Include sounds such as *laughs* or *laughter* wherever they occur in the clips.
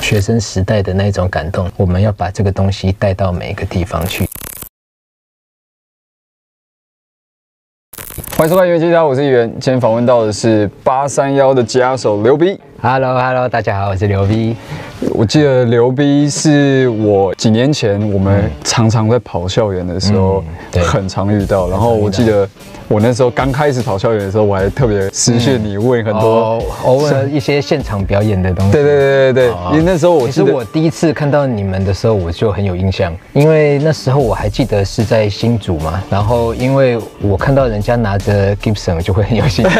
学生时代的那种感动，我们要把这个东西带到每一个地方去。欢迎收看《元气家》，我是议员。今天访问到的是八三幺的吉他手刘 B。Hello Hello，大家好，我是刘 V。我记得刘 B 是我几年前我们常常在跑校园的时候很常遇到，然后我记得我那时候刚开始跑校园的时候，我还特别私讯你问很多哦，偶尔。一些现场表演的东西。对对对对对，哦因为那时候我其实我第一次看到你们的时候，我就很有印象，因为那时候我还记得是在新竹嘛，然后因为我看到人家拿着 Gibson，我就会很有兴趣，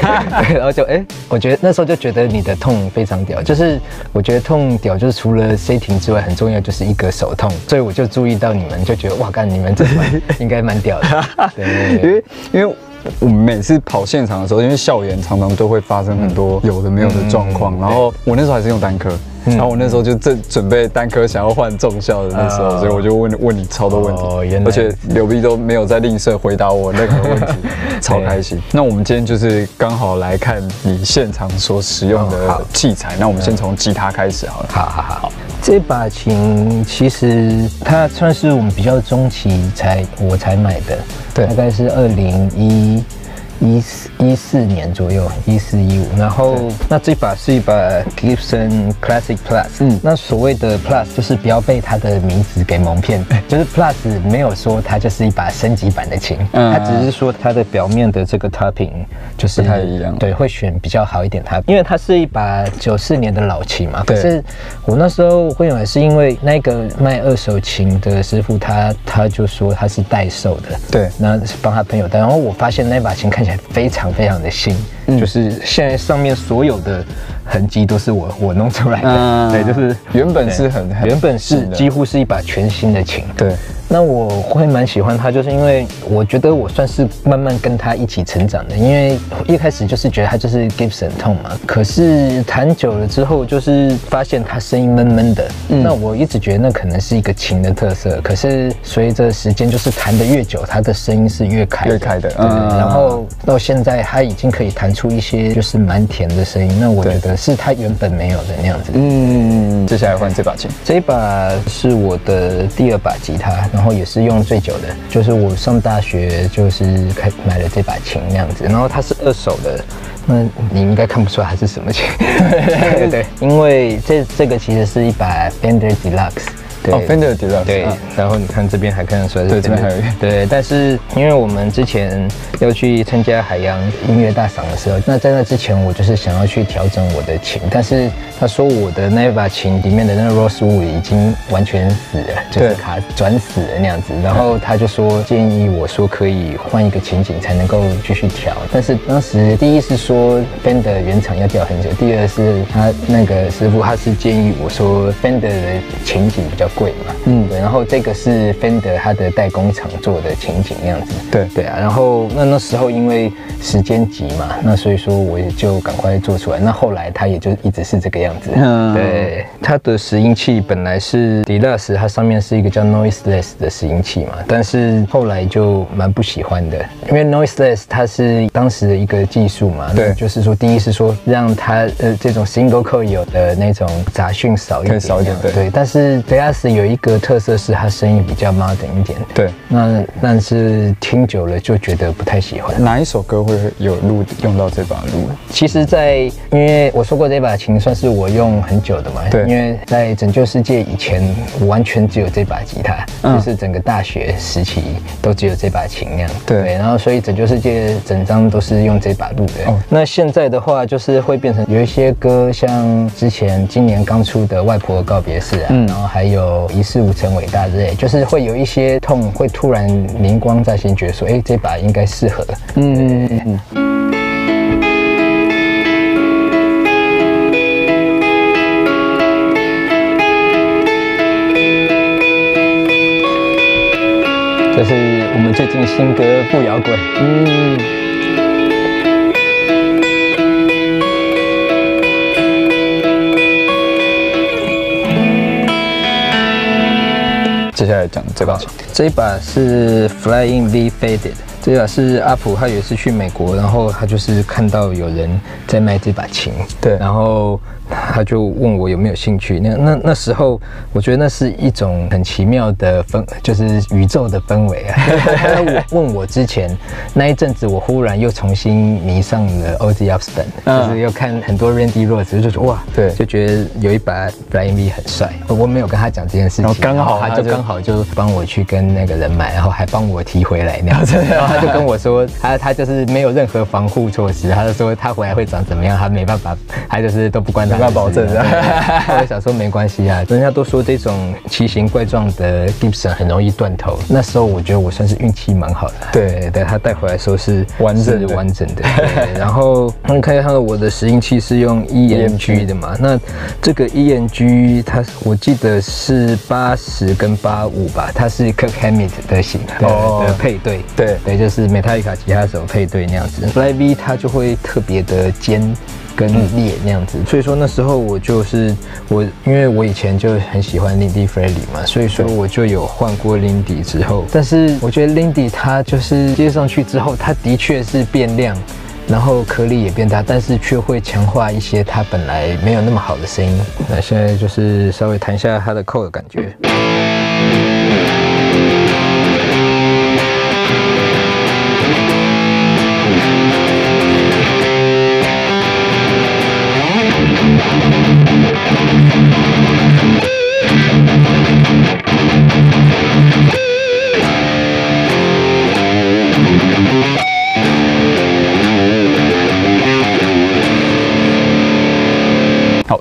*laughs* 然后就哎、我觉得那时候就觉得你的痛非常屌，就是我觉得痛屌就是除了 setting 之外，很重要就是一个手痛，所以我就注意到你们，就觉得哇，干你们这团应该蛮屌的，*laughs* 对因为因为我们每次跑现场的时候，因为校园常常都会发生很多有的没有的状况，然后我那时候还是用单科。然后我那时候就正准备单科想要换重校的那时候，哦所以我就问问你超多问题，而且刘 B 都没有在吝啬回答我任何问题，*laughs* 超开心。那我们今天就是刚好来看你现场所使用哦的器材，那我们先从吉他开始好了。好好好，这把琴其实它算是我们比较中期才我才买的，对。大概是二零一一四一四年左右，一四一五。然后那这把是一把 Gibson Classic Plus，嗯，那所谓的 Plus 就是不要被它的名字给蒙骗，就是 Plus 没有说它就是一把升级版的琴，嗯。它只是说它的表面的这个 topping 就是不太一样。对，会选比较好一点它，因为它是一把九四年的老琴嘛。可对是我那时候会买，是因为那个卖二手琴的师傅他他就说他是代售的，对。那是帮他朋友带。然后我发现那把琴看起来非常非常的新，嗯。就是现在上面所有的痕迹都是我我弄出来的，嗯。对，就是原本是很很原本是。几乎是一把全新的琴，对，那我会蛮喜欢他，就是因为我觉得我算是慢慢跟他一起成长的。因为一开始就是觉得他就是 Gibson 痛嘛，可是弹久了之后，就是发现他声音闷闷的。那我一直觉得那可能是一个琴的特色，可是随着时间就是弹的越久，他的声音是越开越开的对嗯然后到现在他已经可以弹出一些就是蛮甜的声音，那我觉得是他原本没有的那样子。嗯，接下来换这把琴。这一把是我的第二把吉他，然后也是用最久的，就是我上大学就是开买了这把琴那样子，然后它是二手的，那你应该看不出来它是什么琴，对 *laughs* 对，因为这这个其实是一把 Bender Deluxe。对。哦，Fender Deluxe，对啊，然后你看这边还看得出来是对这边还有。一个对，但是因为我们之前要去参加海洋音乐大赏的时候，那在那之前我就是想要去调整我的琴，但是他说我的那一把琴里面的那个 Rosewood 已经完全死了，就是对卡转死了那样子，然后他就说建议我说可以换一个琴颈才能够继续调，但是当时第一是说 Fender 原厂要调很久，第二是他那个师傅他是建议我说 Fender 的琴颈比较贵嘛，嗯，对，然后这个是 Fender 它的代工厂做的情景那样子，对。对啊，然后那那时候因为时间急嘛，那所以说我也就赶快做出来，那后来它也就一直是这个样子，嗯。对，它的拾音器本来是 Deluxe，它上面是一个叫 Noiseless 的拾音器嘛，但是后来就蛮不喜欢的，因为 Noiseless 它是当时的一个技术嘛，对。就是说第一是说让它呃这种 single coil 有的那种杂讯少一点，少一点对。对，但是 Deluxe 有一个特色是它声音比较 modern 一点，对，那但是听久了就觉得不太喜欢。哪一首歌会有录用到这把录？其实在，因为我说过这把琴算是我用很久的嘛，对因为在拯救世界以前，我完全只有这把吉他，嗯就是整个大学时期都只有这把琴那样。对然后所以拯救世界整张都是用这把录的。哦那现在的话，就是会变成有一些歌，像之前今年刚出的《外婆告别式》啊，嗯然后还有一事无成伟大之类，就是会有一些痛，会突然灵光再现，觉得说，哎，这把应该适合。嗯嗯嗯。这是我们最近新歌《不摇滚》。嗯，接下来讲这把琴，这一把是 Flying V Faded，这把是阿普，他有一次去美国，然后他就是看到有人在卖这把琴，对。然后他就问我有没有兴趣。那那那时候，我觉得那是一种很奇妙的氛，就是宇宙的氛围啊。*laughs* 我问我之前那一阵子，我忽然又重新迷上了 Ozzy Osbourne，就是又看很多 Randy Rhoads，就说哇，对，就觉得有一把 Flying V 很帅。我没有跟他讲这件事情，刚好他就刚好就帮我去跟那个人买，然后还帮我提回来那样 *laughs* 子。然后他就跟我说，他他就是没有任何防护措施，他就说他回来会长怎么样，他没办法，他就是都不关他。没办法保证的。*laughs* 我想说没关系啊，人家都说这种奇形怪状的 Gibson 很容易断头，那时候我觉得我算是运气蛮好的。对，对他带回来时候是完整完整的。*laughs* 然后你看看我的拾音器是用 EMG 的嘛，那这个 EMG 它我记得是八十跟八五吧，它是 Kirk Hammett 的型的配对。对对，就是 Metallica 吉他手配对那样子。Fly V 它就会特别的尖。跟裂那样子，所以说那时候我就是我，因为我以前就很喜欢 Lindy Freddie 嘛，所以说我就有换过 Lindy 之后，但是我觉得 Lindy 它就是接上去之后，它的确是变亮，然后颗粒也变大，但是却会强化一些它本来没有那么好的声音。那现在就是稍微弹一下它的扣的感觉。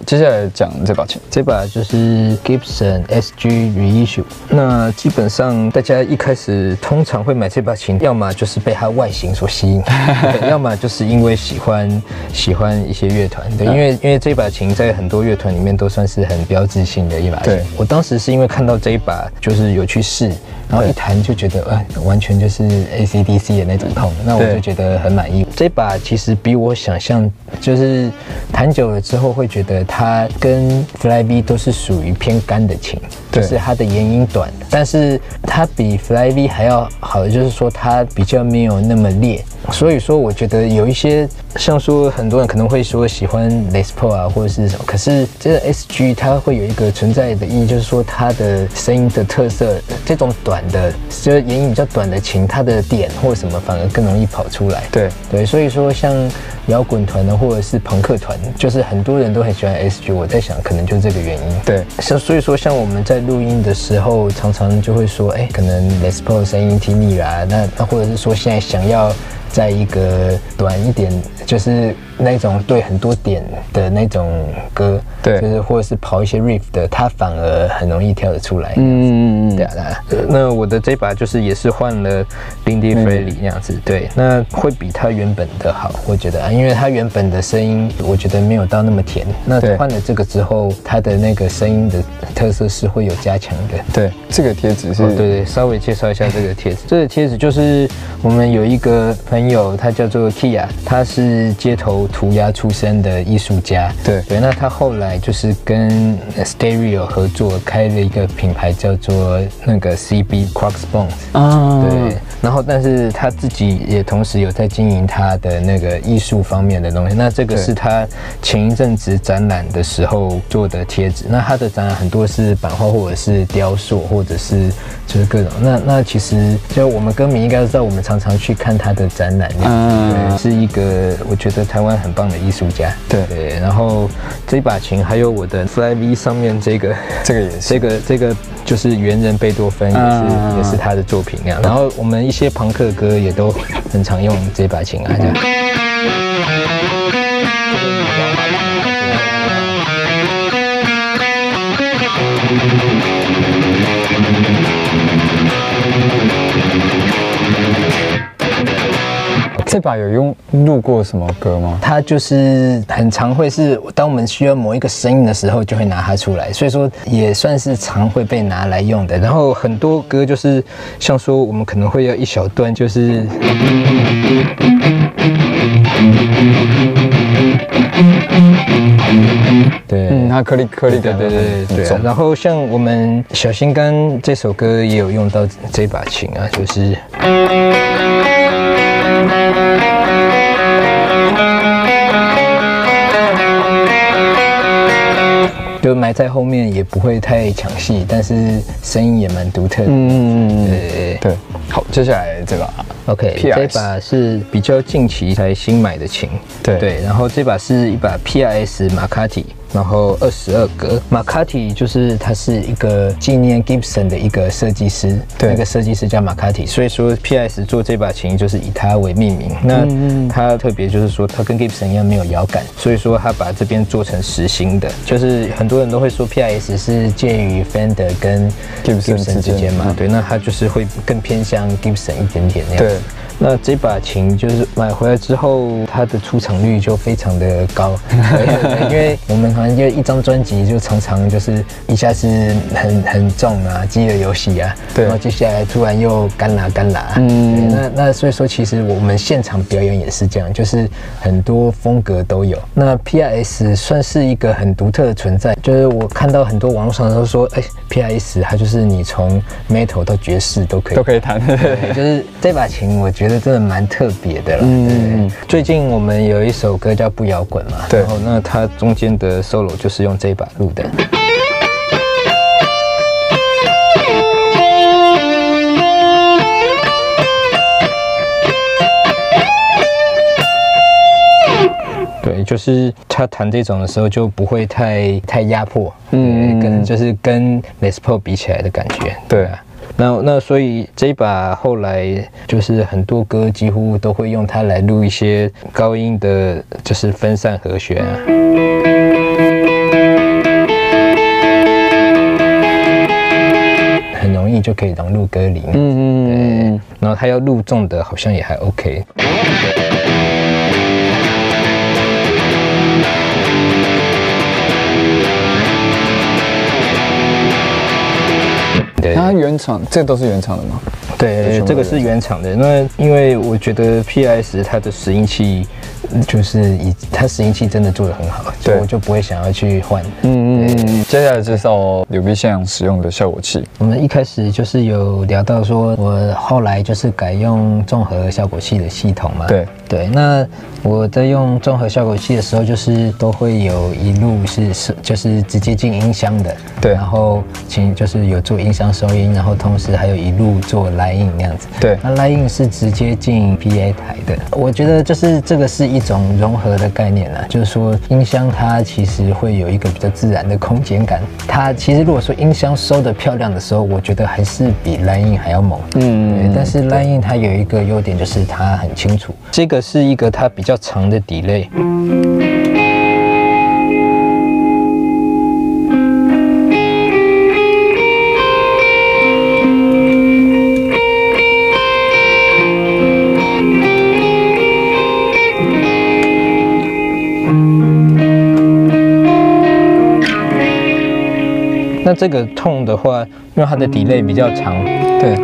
接下来讲这把琴，这把就是 Gibson SG Reissue。那基本上大家一开始通常会买这把琴，要么就是被它外形所吸引，*laughs* 要么就是因为喜欢喜欢一些乐团。对，因为因为这把琴在很多乐团里面都算是很标志性的一把琴。对，我当时是因为看到这一把，就是有去试。然后一弹就觉得，哎，完全就是 ACDC 的那种痛，那我就觉得很满意。这把其实比我想象，就是弹久了之后会觉得它跟 Fly V 都是属于偏干的琴，就是它的延音短，但是它比 Fly V 还要好的就是说它比较没有那么烈。所以说，我觉得有一些像说很多人可能会说喜欢 Les Paul 啊，或者是什么，可是这个 SG 它会有一个存在的意义，就是说它的声音的特色，这种短的，就是延音比较短的琴，它的点或什么反而更容易跑出来。对对，所以说像摇滚团呢，或者是朋克团，就是很多人都很喜欢 SG，我在想可能就这个原因。对，像所以说像我们在录音的时候，常常就会说，哎，可能 Les Paul 声音听腻了，那那或者是说现在想要。在一个短一点，就是那种对很多点的那种歌，对，就是或者是跑一些 riff 的，它反而很容易跳得出来。嗯嗯嗯，对啊。那我的这把就是也是换了 Lindy Freddie 那样子，对，那会比它原本的好，我觉得啊，因为它原本的声音我觉得没有到那么甜，那换了这个之后，它的那个声音的特色是会有加强的。对，这个贴纸是，对对，稍微介绍一下这个贴纸，这个贴纸就是我们有一个朋友。有，他叫做 Kia，他是街头涂鸦出身的艺术家。对对，那他后来就是跟 Stereo 合作，开了一个品牌叫做那个 CB Crossbones。啊，对。然后，但是他自己也同时有在经营他的那个艺术方面的东西。那这个是他前一阵子展览的时候做的贴纸。那他的展览很多是版画，或者是雕塑，或者是就是各种。那那其实就我们歌迷应该知道，我们常常去看他的展。嗯，是一个我觉得台湾很棒的艺术家。对对，然后这把琴还有我的 Fly V 上面这个，*laughs* 这个也是，这个这个就是猿人贝多芬也是也是他的作品那样。然后我们一些朋克歌也都很常用这把琴啊这样。这把有用录过什么歌吗？它就是很常会是，当我们需要某一个声音的时候，就会拿它出来，所以说也算是常会被拿来用的。然后很多歌就是像说，我们可能会要一小段，就是对，嗯，它颗粒颗粒，对对对对对。然后像我们小心肝这首歌也有用到这把琴啊，就是。就埋在后面也不会太抢戏，但是声音也蛮独特的。嗯嗯，对对。好，接下来这把，OK，这把是比较近期才新买的琴。对对，然后这把是一把 PRS 马卡蒂。然后二十二格，马卡蒂就是他是一个纪念 Gibson 的一个设计师，对，那个设计师叫马卡蒂，所以说 PS 做这把琴就是以他为命名。那他特别就是说，他跟 Gibson 一样没有摇杆，所以说他把这边做成实心的。就是很多人都会说 PS 是介于 Fender 跟 Gibson 之间嘛，对，那他就是会更偏向 Gibson 一点点那样。对。那这把琴就是买回来之后，它的出场率就非常的高，*laughs* 因为我们好像就一张专辑就常常就是一下是很很重啊，饥饿游戏啊，对，然后接下来突然又干啦干啦，嗯，那那所以说其实我们现场表演也是这样，就是很多风格都有。那 P R S 算是一个很独特的存在，就是我看到很多网络上都说，哎，P R S 它就是你从 metal 到爵士都可以。都可以弹，就是这把琴我觉得。觉得真的蛮特别的了。嗯，最近我们有一首歌叫《不摇滚》嘛，对，然后那它中间的 solo 就是用这一把录的。对，就是他弹这种的时候就不会太太压迫，嗯，跟就是跟 Les Paul 比起来的感觉，对啊。那那所以这一把后来就是很多歌几乎都会用它来录一些高音的，就是分散和弦啊，很容易就可以融入歌里面。嗯嗯嗯。然后他要录重的，好像也还 OK。厂，这都是原厂的吗？对，这个是原厂的。那因为我觉得 PS 它的拾音器。就是以它拾音器真的做的很好，对，我就不会想要去换。嗯嗯。接下来介绍牛逼现场使用的效果器。我们一开始就是有聊到说，我后来就是改用综合效果器的系统嘛。对对。那我在用综合效果器的时候，就是都会有一路是是就是直接进音箱的。对。然后请就是有做音箱收音，然后同时还有一路做 line 那样子。对。那 line 是直接进 PA 台的。我觉得就是这个是一。种融合的概念啊，就是说音箱它其实会有一个比较自然的空间感。它其实如果说音箱收的漂亮的时候，我觉得还是比 line 还要猛。嗯，对。但是 line 它有一个优点就是它很清楚。这个是一个它比较长的 delay。那这个痛的话，因为它的 delay 比较长，对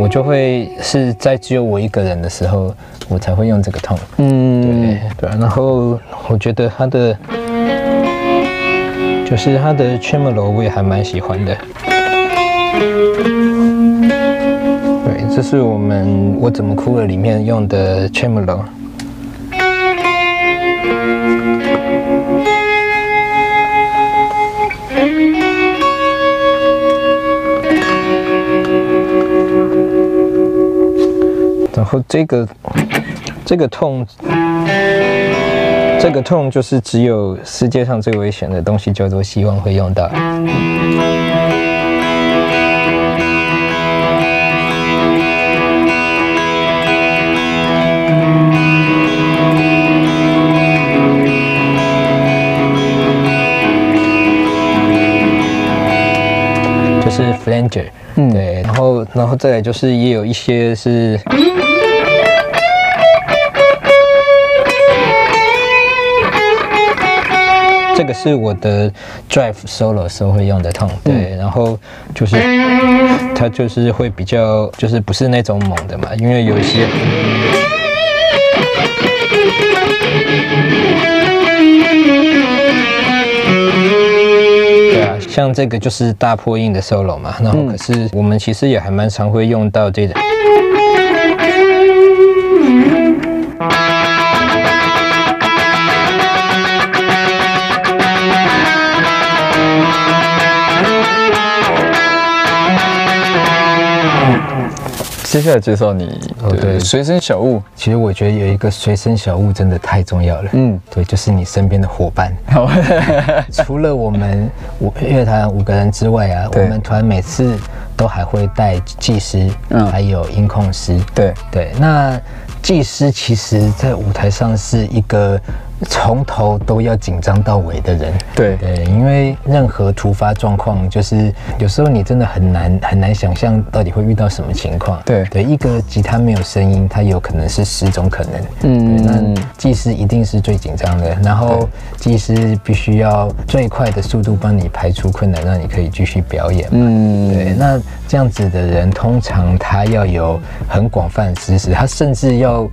我就会是在只有我一个人的时候，我才会用这个痛。嗯，对对。然后我觉得它的就是它的 tremolo 我也还蛮喜欢的。对，这是我们我怎么哭了里面用的 tremolo。然后这个这个痛，这个痛就是只有世界上最危险的东西叫做希望会用到，就是 flanger，嗯，对，然后然后再来就是也有一些是。这个是我的 drive solo 时候会用的痛，对，然后就是它就是会比较就是不是那种猛的嘛，因为有一些，对啊，像这个就是大破音的 solo 嘛，然后可是我们其实也还蛮常会用到这种。下来介绍你对随身小物。其实我觉得有一个随身小物真的太重要了。嗯，对，就是你身边的伙伴。*laughs* *laughs* 除了我们五乐团五个人之外啊，我们团每次都还会带技师，嗯，还有音控师。对对，那技师其实在舞台上是一个。从头都要紧张到尾的人，对对，因为任何突发状况，就是有时候你真的很难很难想象到底会遇到什么情况。对对，一个吉他没有声音，它有可能是十种可能。嗯，那技师一定是最紧张的，然后技师必须要最快的速度帮你排除困难，让你可以继续表演。嗯，对，那这样子的人，通常他要有很广泛的知识，他甚至要。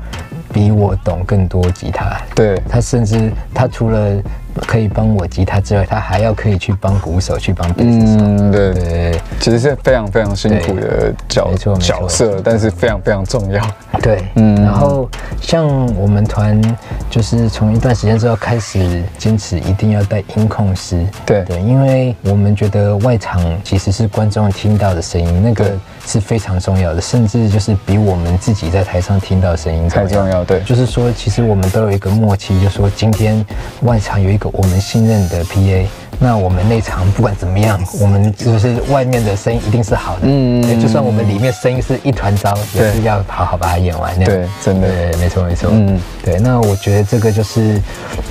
比我懂更多吉他，对。他甚至他除了可以帮我吉他之外，他还要可以去帮鼓手去帮贝斯手。嗯，对对，其实是非常非常辛苦的角角色，但是非常非常重要。对，嗯，然后像我们团就是从一段时间之后开始坚持一定要带音控师。对对，因为我们觉得外场其实是观众听到的声音，那个。是非常重要的，甚至就是比我们自己在台上听到的声音更重要。对，就是说，其实我们都有一个默契，就是说今天外场有一个我们信任的 PA。那我们内场不管怎么样，我们就是外面的声音一定是好的。嗯，就算我们里面声音是一团糟，也是要好好把它演完。对，真的，对，没错没错。嗯，对。那我觉得这个就是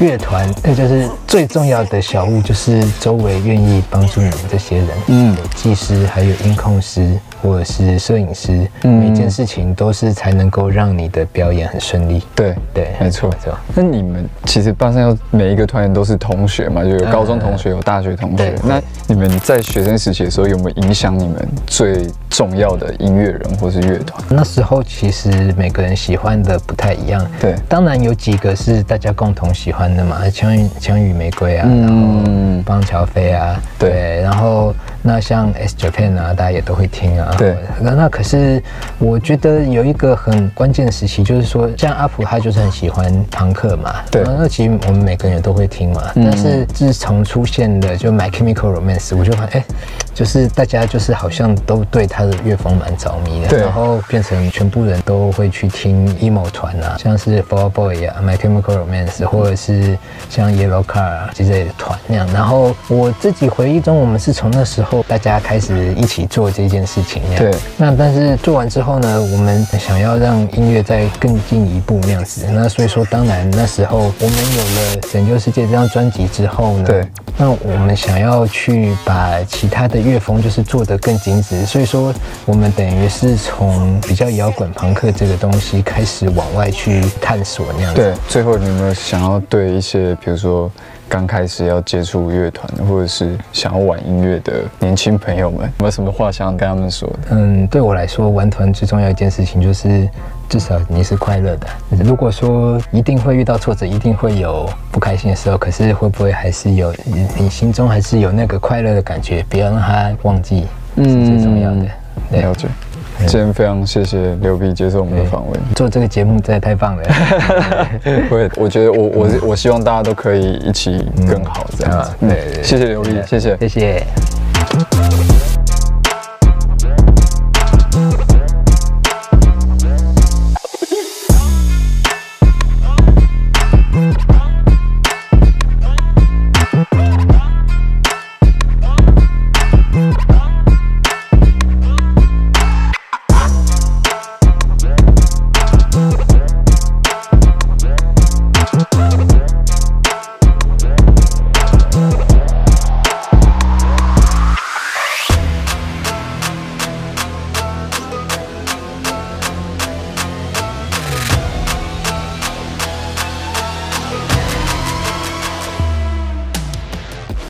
乐团，那就是最重要的小物，就是周围愿意帮助你们这些人。嗯，有技师还有音控师或者是摄影师，每件事情都是才能够让你的表演很顺利。对对，没错没错。那你们其实八三幺每一个团员都是同学嘛，就有高中同学。有大学同学，那你们在学生时期的时候有没有影响你们最重要的音乐人或是乐团？那时候其实每个人喜欢的不太一样，对，当然有几个是大家共同喜欢的嘛，枪与枪与玫瑰啊，然后邦乔飞啊，对，然后那像 S Japan 啊，大家也都会听啊，对，那那可是我觉得有一个很关键的时期，就是说像阿普他就是很喜欢朋克嘛，对，那其实我们每个人都会听嘛，但是自从出现的就 My Chemical Romance，我就发现，哎，就是大家就是好像都对他的乐风蛮着迷的，然后变成全部人都会去听 emo 团啊，像是 Fall Boy 啊，My Chemical Romance，或者是像 Yellow Car 啊这类的团那样。然后我自己回忆中，我们是从那时候大家开始一起做这件事情那样。对。那但是做完之后呢，我们想要让音乐再更进一步那样子。那所以说，当然那时候我们有了《拯救世界》这张专辑之后呢，对。那我们想要去把其他的乐风就是做得更精致，所以说我们等于是从比较摇滚朋克这个东西开始往外去探索那样子。对，最后你有没有想要对一些比如说刚开始要接触乐团或者是想要玩音乐的年轻朋友们，有没有什么话想要跟他们说的？嗯，对我来说，玩团最重要一件事情就是。至少你是快乐的。如果说一定会遇到挫折，一定会有不开心的时候，可是会不会还是有你你心中还是有那个快乐的感觉？不要让他忘记，是最重要的。了解。今天非常谢谢刘碧接受我们的访问，做这个节目真的太棒了。*laughs* 会，我觉得我我我希望大家都可以一起更好这样子。对，谢谢刘碧，谢谢，谢谢。